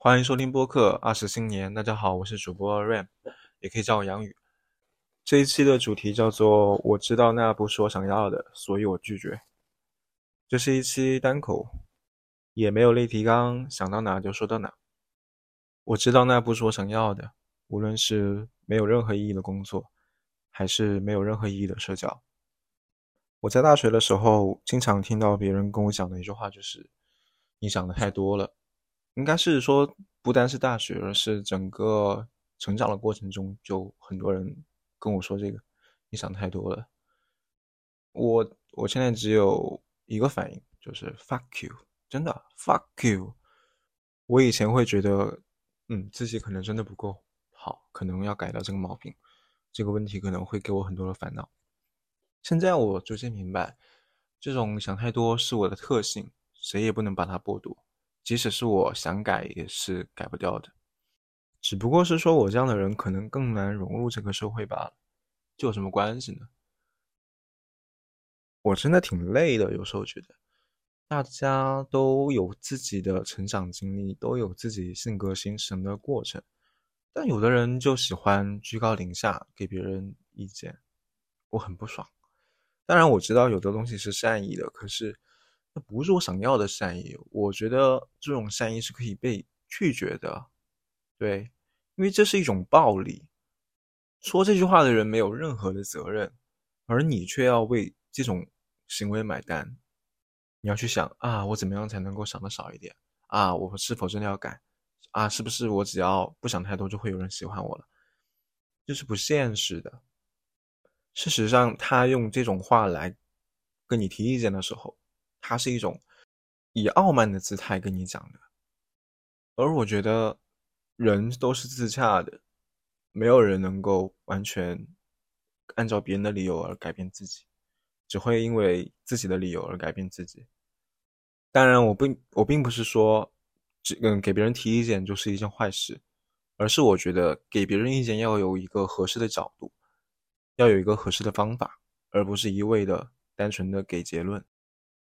欢迎收听播客二十新年，大家好，我是主播 Ram，也可以叫我杨宇。这一期的主题叫做“我知道那不是我想要的，所以我拒绝”。这是一期单口，也没有类提纲，想到哪就说到哪。我知道那不是我想要的，无论是没有任何意义的工作，还是没有任何意义的社交。我在大学的时候，经常听到别人跟我讲的一句话就是：“你想的太多了。”应该是说，不单是大学，而是整个成长的过程中，就很多人跟我说这个：“你想太多了。”我我现在只有一个反应，就是 “fuck you”，真的 “fuck you”。我以前会觉得，嗯，自己可能真的不够好，可能要改掉这个毛病，这个问题可能会给我很多的烦恼。现在我逐渐明白，这种想太多是我的特性，谁也不能把它剥夺。即使是我想改，也是改不掉的。只不过是说我这样的人可能更难融入这个社会罢了。这有什么关系呢？我真的挺累的，有时候觉得大家都有自己的成长经历，都有自己性格形成的过程，但有的人就喜欢居高临下给别人意见，我很不爽。当然我知道有的东西是善意的，可是不是我想要的善意。我觉得这种善意是可以被拒绝的，对，因为这是一种暴力。说这句话的人没有任何的责任，而你却要为这种行为买单。你要去想啊，我怎么样才能够想的少一点啊？我是否真的要改啊？是不是我只要不想太多，就会有人喜欢我了？这是不现实的。事实上，他用这种话来跟你提意见的时候，他是一种以傲慢的姿态跟你讲的。而我觉得，人都是自洽的，没有人能够完全按照别人的理由而改变自己，只会因为自己的理由而改变自己。当然，我并我并不是说，只嗯，给别人提意见就是一件坏事，而是我觉得给别人意见要有一个合适的角度。要有一个合适的方法，而不是一味的单纯的给结论。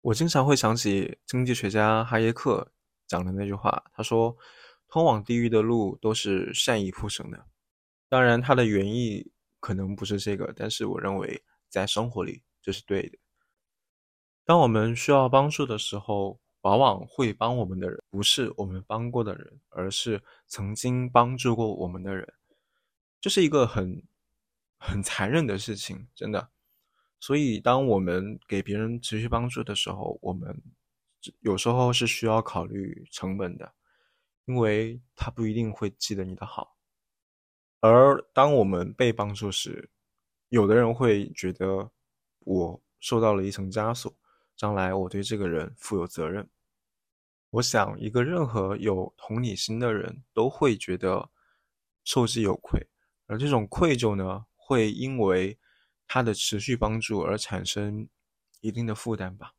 我经常会想起经济学家哈耶克讲的那句话，他说：“通往地狱的路都是善意铺成的。”当然，他的原意可能不是这个，但是我认为在生活里这是对的。当我们需要帮助的时候，往往会帮我们的人不是我们帮过的人，而是曾经帮助过我们的人。这是一个很。很残忍的事情，真的。所以，当我们给别人持续帮助的时候，我们有时候是需要考虑成本的，因为他不一定会记得你的好。而当我们被帮助时，有的人会觉得我受到了一层枷锁，将来我对这个人负有责任。我想，一个任何有同理心的人都会觉得受之有愧，而这种愧疚呢？会因为他的持续帮助而产生一定的负担吧，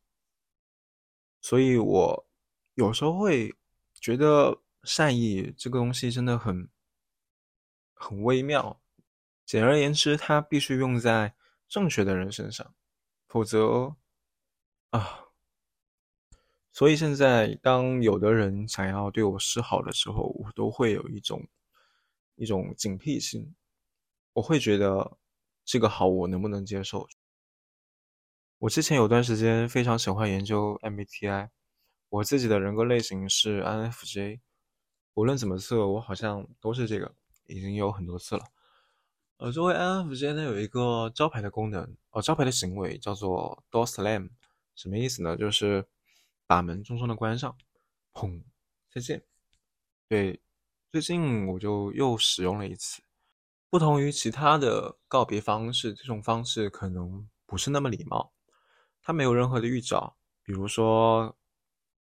所以我有时候会觉得善意这个东西真的很很微妙。简而言之，它必须用在正确的人身上，否则啊，所以现在当有的人想要对我示好的时候，我都会有一种一种警惕心。我会觉得这个好，我能不能接受？我之前有段时间非常喜欢研究 MBTI，我自己的人格类型是 INFJ，无论怎么测，我好像都是这个，已经有很多次了。呃，作为 INFJ 呢，有一个招牌的功能，哦，招牌的行为叫做 Door Slam，什么意思呢？就是把门重重的关上，砰，再见。对，最近我就又使用了一次。不同于其他的告别方式，这种方式可能不是那么礼貌。它没有任何的预兆，比如说，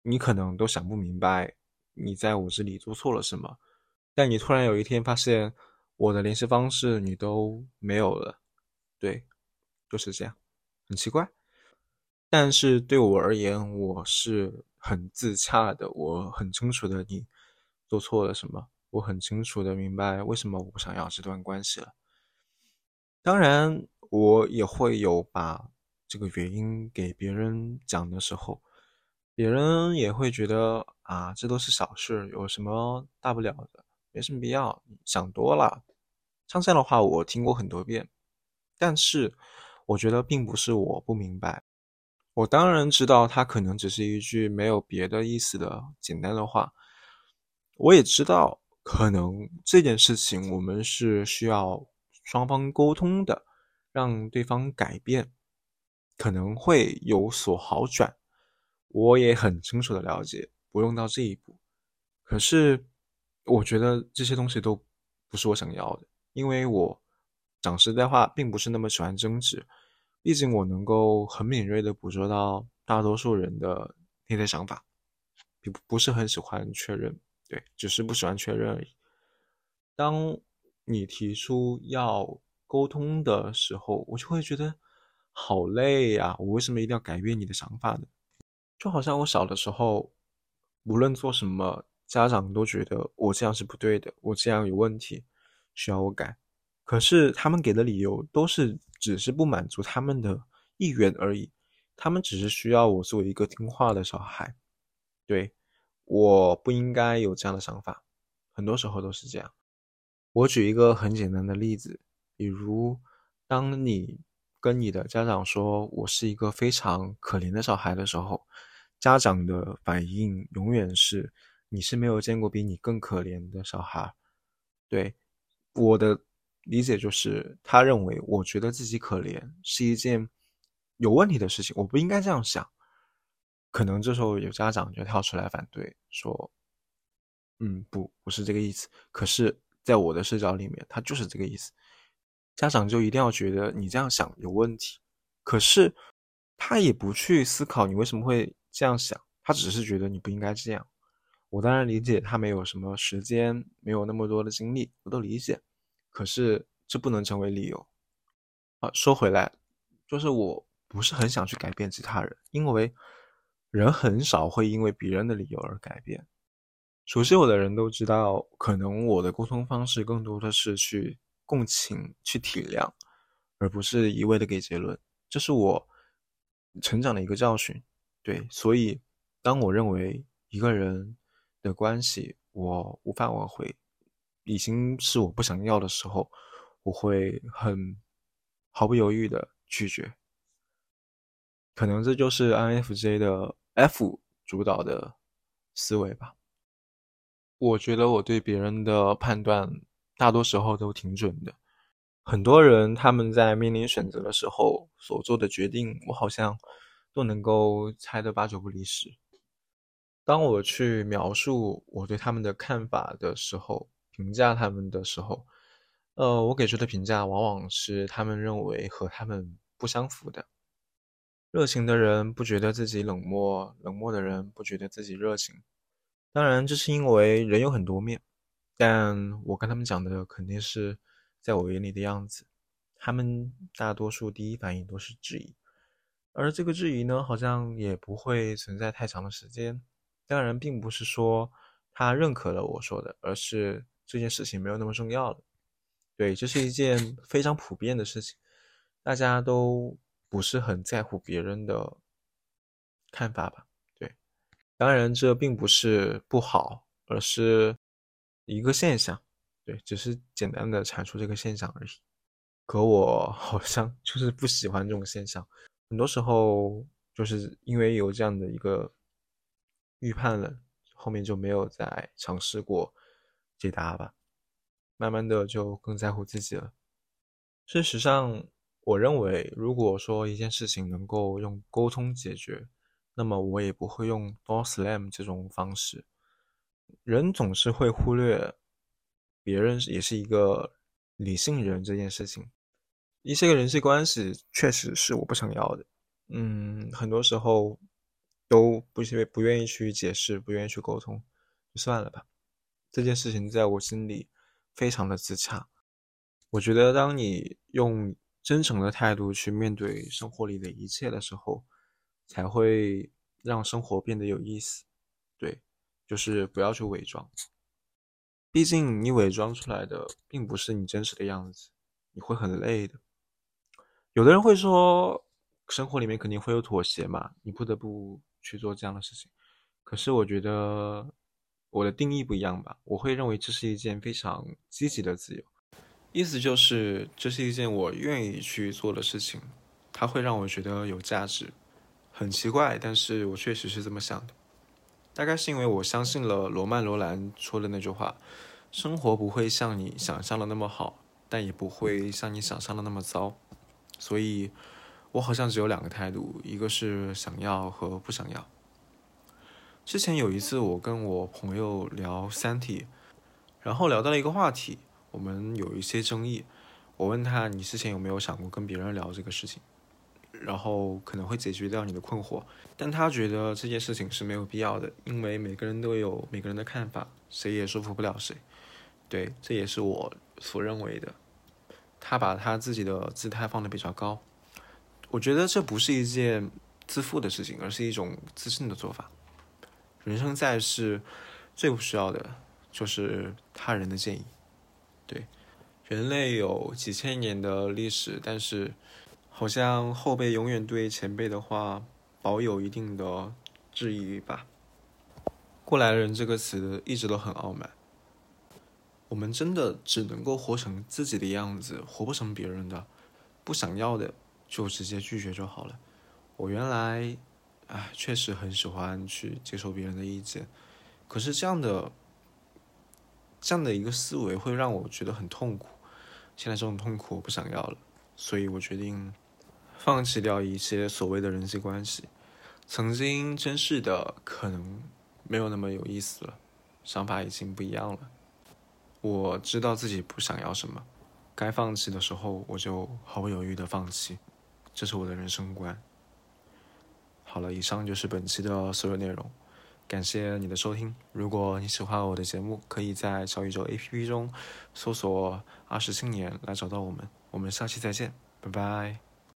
你可能都想不明白你在我这里做错了什么，但你突然有一天发现我的联系方式你都没有了，对，就是这样，很奇怪。但是对我而言，我是很自洽的，我很清楚的你做错了什么。我很清楚的明白为什么我不想要这段关系了。当然，我也会有把这个原因给别人讲的时候，别人也会觉得啊，这都是小事，有什么大不了的，没什么必要，想多了。像这样的话，我听过很多遍，但是我觉得并不是我不明白。我当然知道，他可能只是一句没有别的意思的简单的话。我也知道，可能这件事情我们是需要双方沟通的，让对方改变，可能会有所好转。我也很清楚的了解，不用到这一步。可是，我觉得这些东西都不是我想要的，因为我讲实在话，并不是那么喜欢争执。毕竟，我能够很敏锐的捕捉到大多数人的内在想法，不不是很喜欢确认，对，只是不喜欢确认而已。当你提出要沟通的时候，我就会觉得好累呀！我为什么一定要改变你的想法呢？就好像我小的时候，无论做什么，家长都觉得我这样是不对的，我这样有问题，需要我改。可是他们给的理由都是只是不满足他们的意愿而已，他们只是需要我做一个听话的小孩。对，我不应该有这样的想法，很多时候都是这样。我举一个很简单的例子，比如当你。跟你的家长说我是一个非常可怜的小孩的时候，家长的反应永远是你是没有见过比你更可怜的小孩。对我的理解就是，他认为我觉得自己可怜是一件有问题的事情，我不应该这样想。可能这时候有家长就跳出来反对，说：“嗯，不，不是这个意思。”可是，在我的视角里面，他就是这个意思。家长就一定要觉得你这样想有问题，可是他也不去思考你为什么会这样想，他只是觉得你不应该这样。我当然理解他没有什么时间，没有那么多的精力，我都理解。可是这不能成为理由。啊，说回来，就是我不是很想去改变其他人，因为人很少会因为别人的理由而改变。熟悉我的人都知道，可能我的沟通方式更多的是去。共情去体谅，而不是一味的给结论，这是我成长的一个教训。对，所以当我认为一个人的关系我无法挽回，已经是我不想要的时候，我会很毫不犹豫的拒绝。可能这就是 INFJ 的 F 主导的思维吧。我觉得我对别人的判断。大多时候都挺准的。很多人他们在面临选择的时候所做的决定，我好像都能够猜得八九不离十。当我去描述我对他们的看法的时候，评价他们的时候，呃，我给出的评价往往是他们认为和他们不相符的。热情的人不觉得自己冷漠，冷漠的人不觉得自己热情。当然，这是因为人有很多面。但我跟他们讲的肯定是在我眼里的样子，他们大多数第一反应都是质疑，而这个质疑呢，好像也不会存在太长的时间。当然，并不是说他认可了我说的，而是这件事情没有那么重要了。对，这是一件非常普遍的事情，大家都不是很在乎别人的看法吧？对，当然这并不是不好，而是。一个现象，对，只是简单的阐述这个现象而已。可我好像就是不喜欢这种现象，很多时候就是因为有这样的一个预判了，后面就没有再尝试过解答吧。慢慢的就更在乎自己了。事实上，我认为如果说一件事情能够用沟通解决，那么我也不会用 door slam 这种方式。人总是会忽略别人也是一个理性人这件事情。一些个人际关系确实是我不想要的，嗯，很多时候都不不愿意去解释，不愿意去沟通，就算了吧。这件事情在我心里非常的自洽。我觉得，当你用真诚的态度去面对生活里的一切的时候，才会让生活变得有意思。对。就是不要去伪装，毕竟你伪装出来的并不是你真实的样子，你会很累的。有的人会说，生活里面肯定会有妥协嘛，你不得不去做这样的事情。可是我觉得我的定义不一样吧，我会认为这是一件非常积极的自由，意思就是这是一件我愿意去做的事情，它会让我觉得有价值。很奇怪，但是我确实是这么想的。大概是因为我相信了罗曼·罗兰说的那句话：“生活不会像你想象的那么好，但也不会像你想象的那么糟。”所以，我好像只有两个态度，一个是想要和不想要。之前有一次，我跟我朋友聊《三体》，然后聊到了一个话题，我们有一些争议。我问他：“你之前有没有想过跟别人聊这个事情？”然后可能会解决掉你的困惑，但他觉得这件事情是没有必要的，因为每个人都有每个人的看法，谁也说服不了谁。对，这也是我所认为的。他把他自己的姿态放得比较高，我觉得这不是一件自负的事情，而是一种自信的做法。人生在世，最不需要的就是他人的建议。对，人类有几千年的历史，但是。好像后辈永远对前辈的话保有一定的质疑吧。过来人这个词一直都很傲慢。我们真的只能够活成自己的样子，活不成别人的。不想要的就直接拒绝就好了。我原来，唉，确实很喜欢去接受别人的意见，可是这样的这样的一个思维会让我觉得很痛苦。现在这种痛苦我不想要了，所以我决定。放弃掉一些所谓的人际关系，曾经珍视的可能没有那么有意思了，想法已经不一样了。我知道自己不想要什么，该放弃的时候我就毫不犹豫的放弃，这是我的人生观。好了，以上就是本期的所有内容，感谢你的收听。如果你喜欢我的节目，可以在小宇宙 APP 中搜索“二十青年”来找到我们。我们下期再见，拜拜。